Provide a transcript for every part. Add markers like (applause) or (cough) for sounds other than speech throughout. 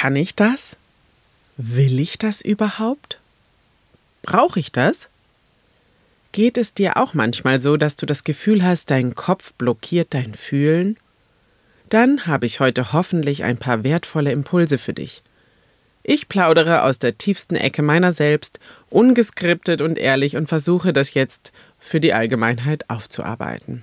Kann ich das? Will ich das überhaupt? Brauche ich das? Geht es dir auch manchmal so, dass du das Gefühl hast, dein Kopf blockiert dein Fühlen? Dann habe ich heute hoffentlich ein paar wertvolle Impulse für dich. Ich plaudere aus der tiefsten Ecke meiner selbst, ungeskriptet und ehrlich und versuche das jetzt für die Allgemeinheit aufzuarbeiten.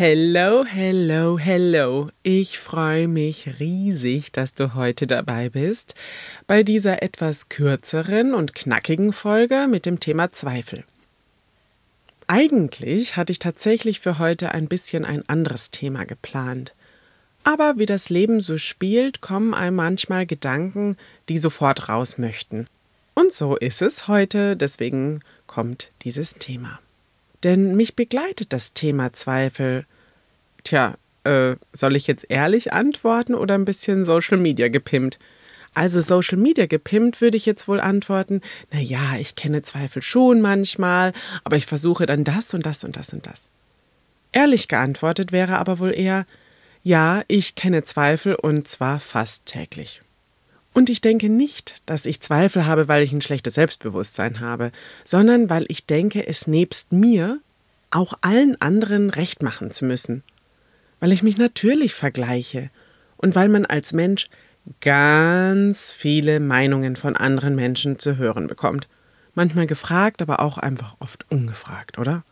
Hello, hello, hello. Ich freue mich riesig, dass du heute dabei bist bei dieser etwas kürzeren und knackigen Folge mit dem Thema Zweifel. Eigentlich hatte ich tatsächlich für heute ein bisschen ein anderes Thema geplant. Aber wie das Leben so spielt, kommen einem manchmal Gedanken, die sofort raus möchten. Und so ist es heute, deswegen kommt dieses Thema. Denn mich begleitet das Thema Zweifel. Tja, äh, soll ich jetzt ehrlich antworten oder ein bisschen Social Media gepimpt? Also Social Media gepimpt würde ich jetzt wohl antworten, na ja, ich kenne Zweifel schon manchmal, aber ich versuche dann das und das und das und das. Ehrlich geantwortet wäre aber wohl eher, ja, ich kenne Zweifel und zwar fast täglich. Und ich denke nicht, dass ich Zweifel habe, weil ich ein schlechtes Selbstbewusstsein habe, sondern weil ich denke, es nebst mir auch allen anderen recht machen zu müssen. Weil ich mich natürlich vergleiche und weil man als Mensch ganz viele Meinungen von anderen Menschen zu hören bekommt. Manchmal gefragt, aber auch einfach oft ungefragt, oder?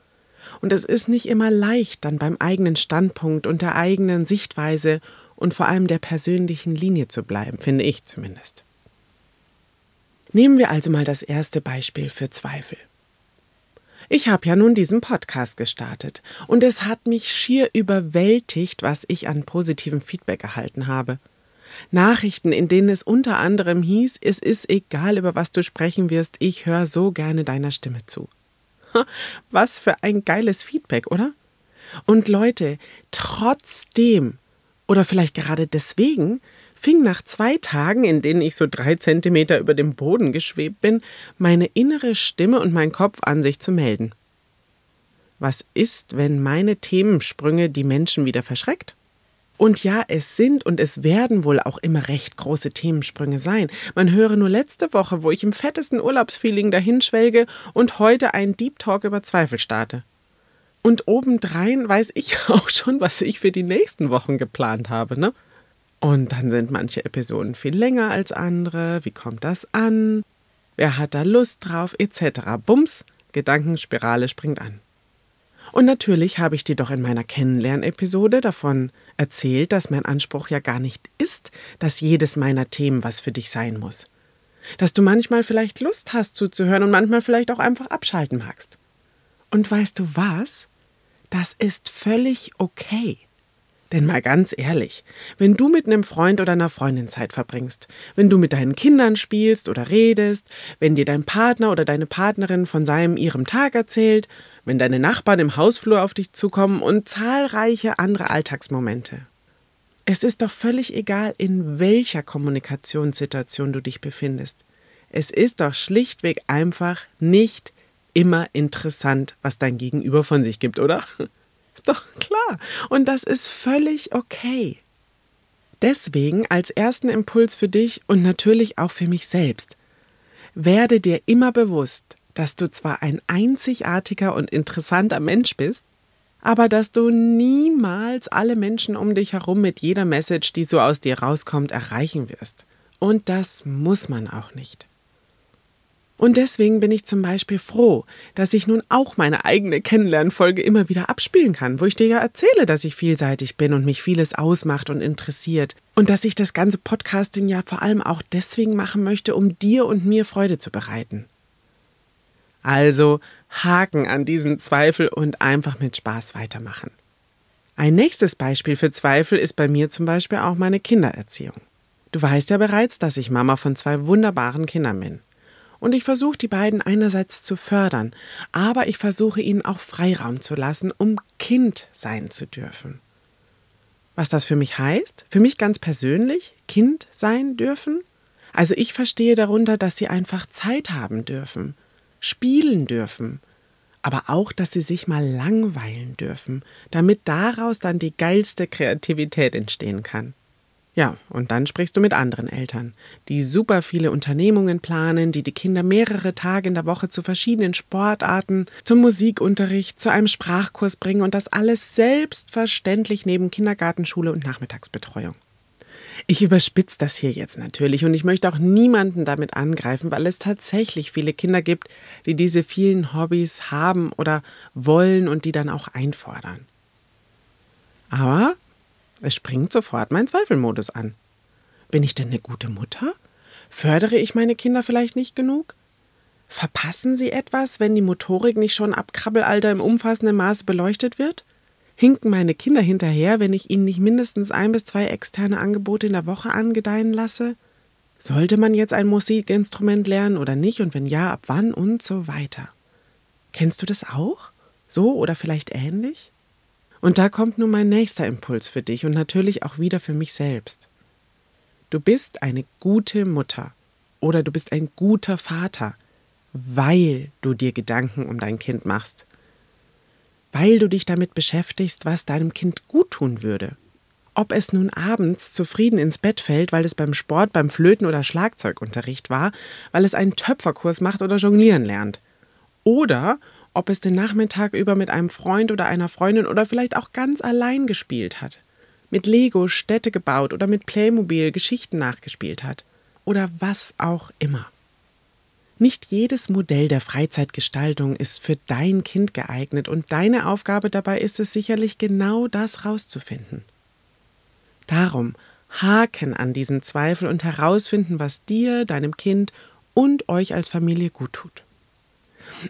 Und es ist nicht immer leicht, dann beim eigenen Standpunkt und der eigenen Sichtweise und vor allem der persönlichen Linie zu bleiben, finde ich zumindest. Nehmen wir also mal das erste Beispiel für Zweifel. Ich habe ja nun diesen Podcast gestartet und es hat mich schier überwältigt, was ich an positivem Feedback erhalten habe. Nachrichten, in denen es unter anderem hieß, es ist egal, über was du sprechen wirst, ich höre so gerne deiner Stimme zu. Was für ein geiles Feedback, oder? Und Leute, trotzdem oder vielleicht gerade deswegen fing nach zwei Tagen, in denen ich so drei Zentimeter über dem Boden geschwebt bin, meine innere Stimme und mein Kopf an sich zu melden. Was ist, wenn meine Themensprünge die Menschen wieder verschreckt? Und ja, es sind und es werden wohl auch immer recht große Themensprünge sein. Man höre nur letzte Woche, wo ich im fettesten Urlaubsfeeling dahinschwelge und heute einen Deep Talk über Zweifel starte. Und obendrein weiß ich (laughs) auch schon, was ich für die nächsten Wochen geplant habe, ne? Und dann sind manche Episoden viel länger als andere. Wie kommt das an? Wer hat da Lust drauf? Etc. Bums, Gedankenspirale springt an. Und natürlich habe ich dir doch in meiner Kennenlernepisode davon erzählt, dass mein Anspruch ja gar nicht ist, dass jedes meiner Themen was für dich sein muss. Dass du manchmal vielleicht Lust hast zuzuhören und manchmal vielleicht auch einfach abschalten magst. Und weißt du was? Das ist völlig okay. Denn mal ganz ehrlich, wenn du mit einem Freund oder einer Freundin Zeit verbringst, wenn du mit deinen Kindern spielst oder redest, wenn dir dein Partner oder deine Partnerin von seinem ihrem Tag erzählt, wenn deine Nachbarn im Hausflur auf dich zukommen und zahlreiche andere Alltagsmomente. Es ist doch völlig egal, in welcher Kommunikationssituation du dich befindest. Es ist doch schlichtweg einfach nicht immer interessant, was dein Gegenüber von sich gibt, oder? (laughs) Ist doch klar. Und das ist völlig okay. Deswegen als ersten Impuls für dich und natürlich auch für mich selbst. Werde dir immer bewusst, dass du zwar ein einzigartiger und interessanter Mensch bist, aber dass du niemals alle Menschen um dich herum mit jeder Message, die so aus dir rauskommt, erreichen wirst. Und das muss man auch nicht. Und deswegen bin ich zum Beispiel froh, dass ich nun auch meine eigene Kennenlernfolge immer wieder abspielen kann, wo ich dir ja erzähle, dass ich vielseitig bin und mich vieles ausmacht und interessiert. Und dass ich das ganze Podcasting ja vor allem auch deswegen machen möchte, um dir und mir Freude zu bereiten. Also Haken an diesen Zweifel und einfach mit Spaß weitermachen. Ein nächstes Beispiel für Zweifel ist bei mir zum Beispiel auch meine Kindererziehung. Du weißt ja bereits, dass ich Mama von zwei wunderbaren Kindern bin. Und ich versuche die beiden einerseits zu fördern, aber ich versuche ihnen auch Freiraum zu lassen, um Kind sein zu dürfen. Was das für mich heißt? Für mich ganz persönlich, Kind sein dürfen? Also ich verstehe darunter, dass sie einfach Zeit haben dürfen, spielen dürfen, aber auch, dass sie sich mal langweilen dürfen, damit daraus dann die geilste Kreativität entstehen kann. Ja, und dann sprichst du mit anderen Eltern, die super viele Unternehmungen planen, die die Kinder mehrere Tage in der Woche zu verschiedenen Sportarten, zum Musikunterricht, zu einem Sprachkurs bringen und das alles selbstverständlich neben Kindergartenschule und Nachmittagsbetreuung. Ich überspitze das hier jetzt natürlich und ich möchte auch niemanden damit angreifen, weil es tatsächlich viele Kinder gibt, die diese vielen Hobbys haben oder wollen und die dann auch einfordern. Aber es springt sofort mein Zweifelmodus an. Bin ich denn eine gute Mutter? Fördere ich meine Kinder vielleicht nicht genug? Verpassen sie etwas, wenn die Motorik nicht schon ab Krabbelalter im umfassenden Maße beleuchtet wird? Hinken meine Kinder hinterher, wenn ich ihnen nicht mindestens ein bis zwei externe Angebote in der Woche angedeihen lasse? Sollte man jetzt ein Musikinstrument lernen oder nicht und wenn ja, ab wann und so weiter? Kennst du das auch? So oder vielleicht ähnlich? Und da kommt nun mein nächster Impuls für dich und natürlich auch wieder für mich selbst. Du bist eine gute Mutter oder du bist ein guter Vater, weil du dir Gedanken um dein Kind machst, weil du dich damit beschäftigst, was deinem Kind gut tun würde. Ob es nun abends zufrieden ins Bett fällt, weil es beim Sport, beim Flöten oder Schlagzeugunterricht war, weil es einen Töpferkurs macht oder jonglieren lernt. Oder ob es den Nachmittag über mit einem Freund oder einer Freundin oder vielleicht auch ganz allein gespielt hat, mit Lego Städte gebaut oder mit Playmobil Geschichten nachgespielt hat oder was auch immer. Nicht jedes Modell der Freizeitgestaltung ist für dein Kind geeignet und deine Aufgabe dabei ist es sicherlich genau das rauszufinden. Darum haken an diesen Zweifel und herausfinden, was dir, deinem Kind und euch als Familie gut tut.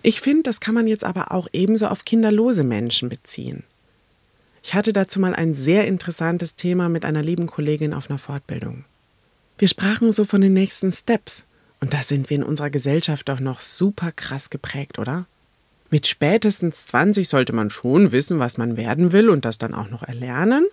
Ich finde, das kann man jetzt aber auch ebenso auf kinderlose Menschen beziehen. Ich hatte dazu mal ein sehr interessantes Thema mit einer lieben Kollegin auf einer Fortbildung. Wir sprachen so von den nächsten Steps. Und da sind wir in unserer Gesellschaft doch noch super krass geprägt, oder? Mit spätestens 20 sollte man schon wissen, was man werden will und das dann auch noch erlernen.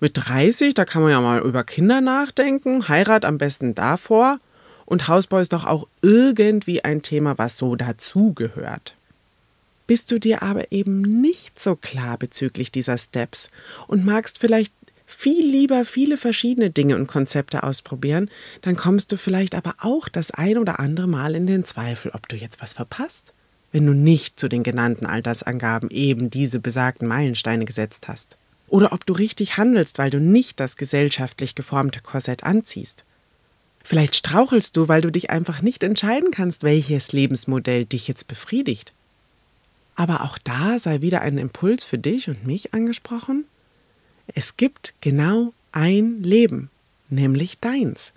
Mit 30, da kann man ja mal über Kinder nachdenken, Heirat am besten davor. Und Hausbau ist doch auch irgendwie ein Thema, was so dazugehört. Bist du dir aber eben nicht so klar bezüglich dieser Steps und magst vielleicht viel lieber viele verschiedene Dinge und Konzepte ausprobieren, dann kommst du vielleicht aber auch das ein oder andere Mal in den Zweifel, ob du jetzt was verpasst, wenn du nicht zu den genannten Altersangaben eben diese besagten Meilensteine gesetzt hast. Oder ob du richtig handelst, weil du nicht das gesellschaftlich geformte Korsett anziehst. Vielleicht strauchelst du, weil du dich einfach nicht entscheiden kannst, welches Lebensmodell dich jetzt befriedigt. Aber auch da sei wieder ein Impuls für dich und mich angesprochen. Es gibt genau ein Leben, nämlich deins.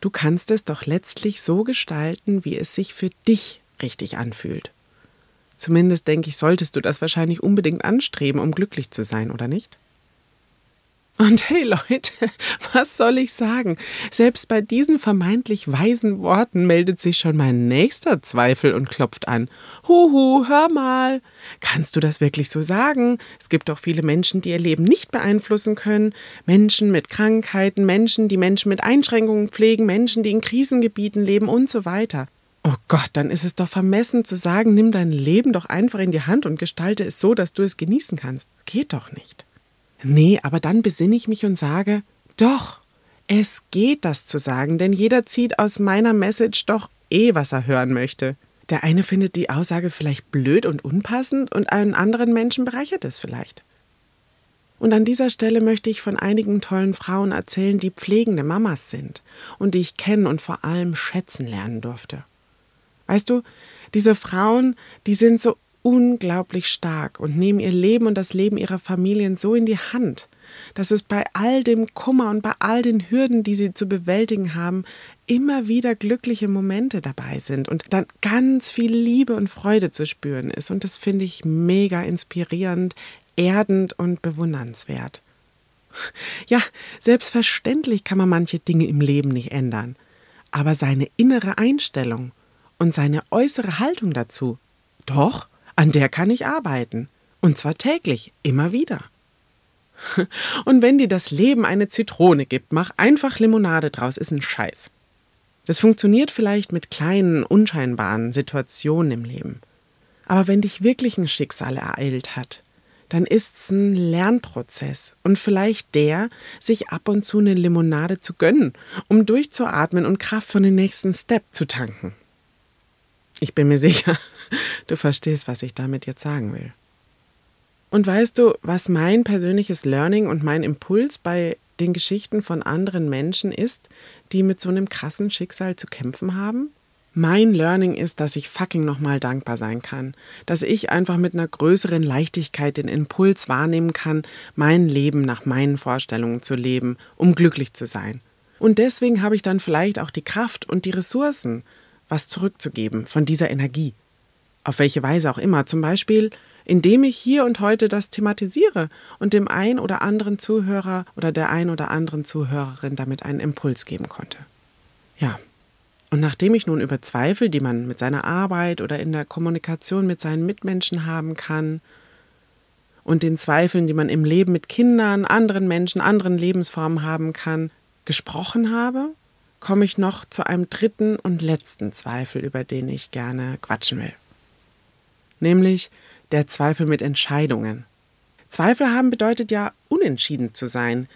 Du kannst es doch letztlich so gestalten, wie es sich für dich richtig anfühlt. Zumindest denke ich, solltest du das wahrscheinlich unbedingt anstreben, um glücklich zu sein, oder nicht? Und hey Leute, (laughs) was soll ich sagen? Selbst bei diesen vermeintlich weisen Worten meldet sich schon mein nächster Zweifel und klopft an. Huhu, hör mal. Kannst du das wirklich so sagen? Es gibt doch viele Menschen, die ihr Leben nicht beeinflussen können. Menschen mit Krankheiten, Menschen, die Menschen mit Einschränkungen pflegen, Menschen, die in Krisengebieten leben und so weiter. Oh Gott, dann ist es doch vermessen zu sagen, nimm dein Leben doch einfach in die Hand und gestalte es so, dass du es genießen kannst. Geht doch nicht. Nee, aber dann besinne ich mich und sage, doch, es geht das zu sagen, denn jeder zieht aus meiner Message doch eh, was er hören möchte. Der eine findet die Aussage vielleicht blöd und unpassend und einen anderen Menschen bereichert es vielleicht. Und an dieser Stelle möchte ich von einigen tollen Frauen erzählen, die pflegende Mamas sind und die ich kennen und vor allem schätzen lernen durfte. Weißt du, diese Frauen, die sind so unglaublich stark und nehmen ihr Leben und das Leben ihrer Familien so in die Hand, dass es bei all dem Kummer und bei all den Hürden, die sie zu bewältigen haben, immer wieder glückliche Momente dabei sind und dann ganz viel Liebe und Freude zu spüren ist. Und das finde ich mega inspirierend, erdend und bewundernswert. Ja, selbstverständlich kann man manche Dinge im Leben nicht ändern, aber seine innere Einstellung und seine äußere Haltung dazu, doch, an der kann ich arbeiten, und zwar täglich, immer wieder. (laughs) Und wenn dir das Leben eine Zitrone gibt, mach einfach Limonade draus, ist ein Scheiß. Das funktioniert vielleicht mit kleinen, unscheinbaren Situationen im Leben. Aber wenn dich wirklich ein Schicksal ereilt hat, dann ist es ein Lernprozess und vielleicht der, sich ab und zu eine Limonade zu gönnen, um durchzuatmen und Kraft für den nächsten Step zu tanken. Ich bin mir (laughs) sicher, du verstehst, was ich damit jetzt sagen will. Und weißt du, was mein persönliches Learning und mein Impuls bei den Geschichten von anderen Menschen ist, die mit so einem krassen Schicksal zu kämpfen haben? Mein Learning ist, dass ich fucking nochmal dankbar sein kann, dass ich einfach mit einer größeren Leichtigkeit den Impuls wahrnehmen kann, mein Leben nach meinen Vorstellungen zu leben, um glücklich zu sein. Und deswegen habe ich dann vielleicht auch die Kraft und die Ressourcen, was zurückzugeben von dieser Energie. Auf welche Weise auch immer, zum Beispiel indem ich hier und heute das thematisiere und dem ein oder anderen Zuhörer oder der ein oder anderen Zuhörerin damit einen Impuls geben konnte. Ja. Und nachdem ich nun über Zweifel, die man mit seiner Arbeit oder in der Kommunikation mit seinen Mitmenschen haben kann, und den Zweifeln, die man im Leben mit Kindern, anderen Menschen, anderen Lebensformen haben kann, gesprochen habe, komme ich noch zu einem dritten und letzten Zweifel, über den ich gerne quatschen will. Nämlich der Zweifel mit Entscheidungen. Zweifel haben bedeutet ja, unentschieden zu sein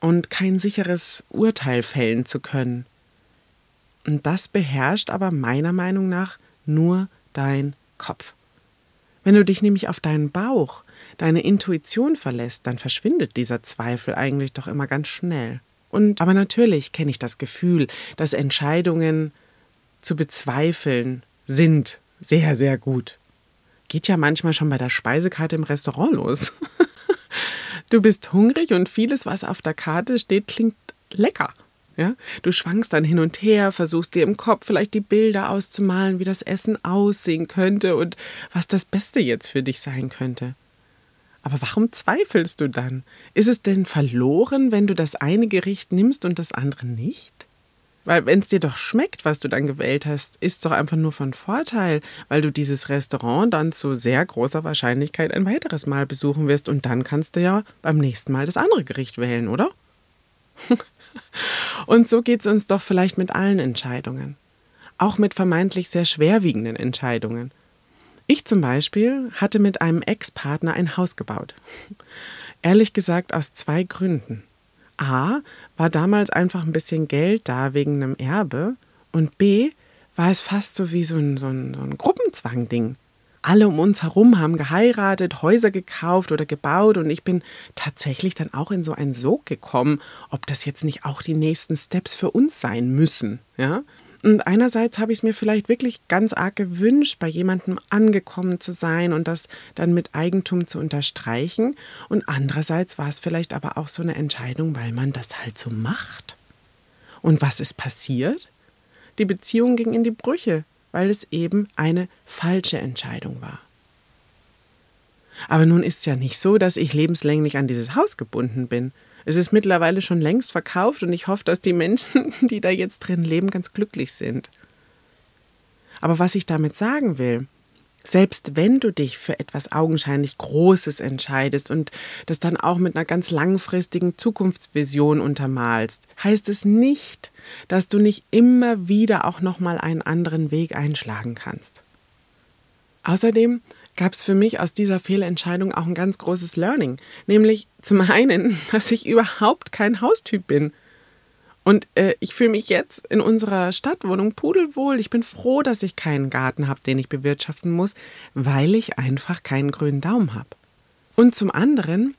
und kein sicheres Urteil fällen zu können. Und das beherrscht aber meiner Meinung nach nur dein Kopf. Wenn du dich nämlich auf deinen Bauch, deine Intuition verlässt, dann verschwindet dieser Zweifel eigentlich doch immer ganz schnell. Und aber natürlich kenne ich das Gefühl, dass Entscheidungen zu bezweifeln sind sehr, sehr gut geht ja manchmal schon bei der Speisekarte im Restaurant los. (laughs) du bist hungrig und vieles, was auf der Karte steht, klingt lecker. Ja? Du schwankst dann hin und her, versuchst dir im Kopf vielleicht die Bilder auszumalen, wie das Essen aussehen könnte und was das Beste jetzt für dich sein könnte. Aber warum zweifelst du dann? Ist es denn verloren, wenn du das eine Gericht nimmst und das andere nicht? Weil wenn es dir doch schmeckt, was du dann gewählt hast, ist es doch einfach nur von Vorteil, weil du dieses Restaurant dann zu sehr großer Wahrscheinlichkeit ein weiteres Mal besuchen wirst und dann kannst du ja beim nächsten Mal das andere Gericht wählen, oder? (laughs) und so geht es uns doch vielleicht mit allen Entscheidungen. Auch mit vermeintlich sehr schwerwiegenden Entscheidungen. Ich zum Beispiel hatte mit einem Ex-Partner ein Haus gebaut. Ehrlich gesagt aus zwei Gründen. A, war damals einfach ein bisschen Geld da wegen einem Erbe und B, war es fast so wie so ein, so ein, so ein Gruppenzwang-Ding. Alle um uns herum haben geheiratet, Häuser gekauft oder gebaut und ich bin tatsächlich dann auch in so einen Sog gekommen, ob das jetzt nicht auch die nächsten Steps für uns sein müssen. Ja? Und einerseits habe ich es mir vielleicht wirklich ganz arg gewünscht, bei jemandem angekommen zu sein und das dann mit Eigentum zu unterstreichen. Und andererseits war es vielleicht aber auch so eine Entscheidung, weil man das halt so macht. Und was ist passiert? Die Beziehung ging in die Brüche, weil es eben eine falsche Entscheidung war. Aber nun ist es ja nicht so, dass ich lebenslänglich an dieses Haus gebunden bin. Es ist mittlerweile schon längst verkauft und ich hoffe, dass die Menschen, (laughs) die da jetzt drin leben, ganz glücklich sind. Aber was ich damit sagen will, selbst wenn du dich für etwas augenscheinlich Großes entscheidest und das dann auch mit einer ganz langfristigen Zukunftsvision untermalst, heißt es nicht, dass du nicht immer wieder auch nochmal einen anderen Weg einschlagen kannst. Außerdem gab es für mich aus dieser Fehlentscheidung auch ein ganz großes Learning. Nämlich zum einen, (laughs) dass ich überhaupt kein Haustyp bin. Und äh, ich fühle mich jetzt in unserer Stadtwohnung pudelwohl. Ich bin froh, dass ich keinen Garten habe, den ich bewirtschaften muss, weil ich einfach keinen grünen Daumen habe. Und zum anderen,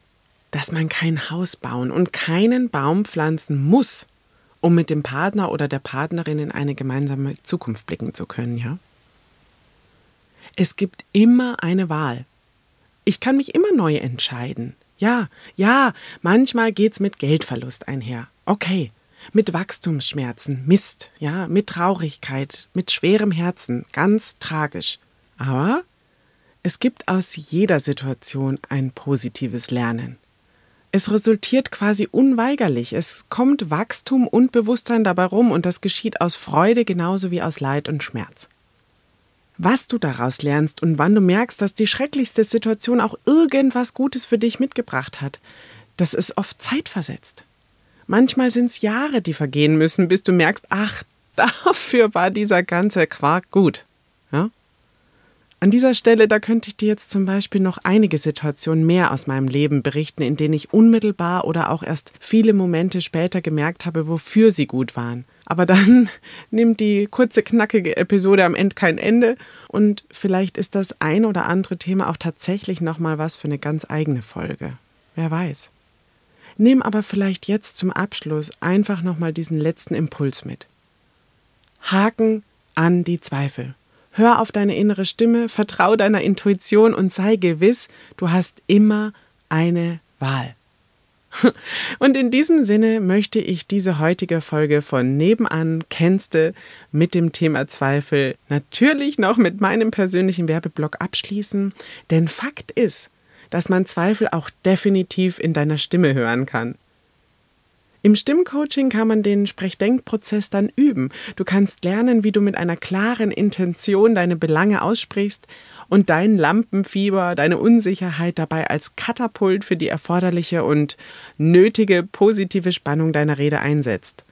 dass man kein Haus bauen und keinen Baum pflanzen muss, um mit dem Partner oder der Partnerin in eine gemeinsame Zukunft blicken zu können, ja? Es gibt immer eine Wahl. Ich kann mich immer neu entscheiden. Ja, ja, manchmal geht's mit Geldverlust einher. Okay. Mit Wachstumsschmerzen, Mist, ja, mit Traurigkeit, mit schwerem Herzen, ganz tragisch. Aber Es gibt aus jeder Situation ein positives Lernen. Es resultiert quasi unweigerlich. Es kommt Wachstum und Bewusstsein dabei rum und das geschieht aus Freude genauso wie aus Leid und Schmerz. Was du daraus lernst und wann du merkst, dass die schrecklichste Situation auch irgendwas Gutes für dich mitgebracht hat, das ist oft zeitversetzt. Manchmal sind es Jahre, die vergehen müssen, bis du merkst, ach, (laughs) dafür war dieser ganze Quark gut. Ja? An dieser Stelle, da könnte ich dir jetzt zum Beispiel noch einige Situationen mehr aus meinem Leben berichten, in denen ich unmittelbar oder auch erst viele Momente später gemerkt habe, wofür sie gut waren. Aber dann (laughs) nimmt die kurze, knackige Episode am Ende kein Ende und vielleicht ist das ein oder andere Thema auch tatsächlich nochmal was für eine ganz eigene Folge. Wer weiß. Nimm aber vielleicht jetzt zum Abschluss einfach nochmal diesen letzten Impuls mit. Haken an die Zweifel. Hör auf deine innere Stimme, vertrau deiner Intuition und sei gewiss, du hast immer eine Wahl. (laughs) Und in diesem Sinne möchte ich diese heutige Folge von Nebenan kennste mit dem Thema Zweifel natürlich noch mit meinem persönlichen Werbeblock abschließen, denn Fakt ist, dass man Zweifel auch definitiv in deiner Stimme hören kann. Im Stimmcoaching kann man den Sprechdenkprozess dann üben. Du kannst lernen, wie du mit einer klaren Intention deine Belange aussprichst und dein Lampenfieber, deine Unsicherheit dabei als Katapult für die erforderliche und nötige positive Spannung deiner Rede einsetzt.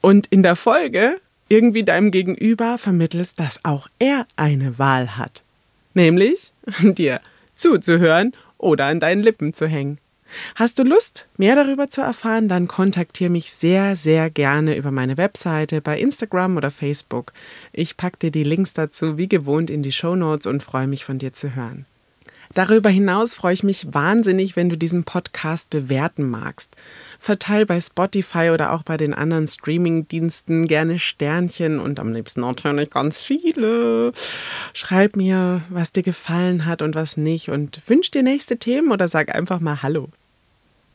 Und in der Folge irgendwie deinem Gegenüber vermittelst, dass auch er eine Wahl hat. Nämlich (laughs) dir zuzuhören oder an deinen Lippen zu hängen. Hast du Lust, mehr darüber zu erfahren, dann kontaktiere mich sehr, sehr gerne über meine Webseite bei Instagram oder Facebook. Ich packe dir die Links dazu wie gewohnt in die Show Notes und freue mich von dir zu hören. Darüber hinaus freue ich mich wahnsinnig, wenn du diesen Podcast bewerten magst. Verteil bei Spotify oder auch bei den anderen Streaming-Diensten gerne Sternchen und am liebsten natürlich ganz viele. Schreib mir, was dir gefallen hat und was nicht und wünsch dir nächste Themen oder sag einfach mal Hallo.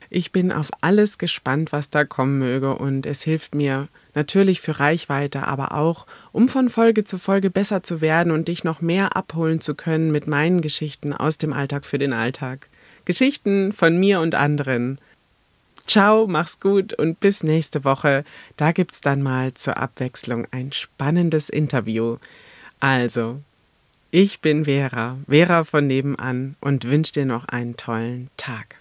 Ich bin auf alles gespannt, was da kommen möge und es hilft mir natürlich für Reichweite, aber auch, um von Folge zu Folge besser zu werden und dich noch mehr abholen zu können mit meinen Geschichten aus dem Alltag für den Alltag. Geschichten von mir und anderen. Ciao, mach's gut und bis nächste Woche. Da gibt's dann mal zur Abwechslung ein spannendes Interview. Also, ich bin Vera, Vera von nebenan und wünsche dir noch einen tollen Tag.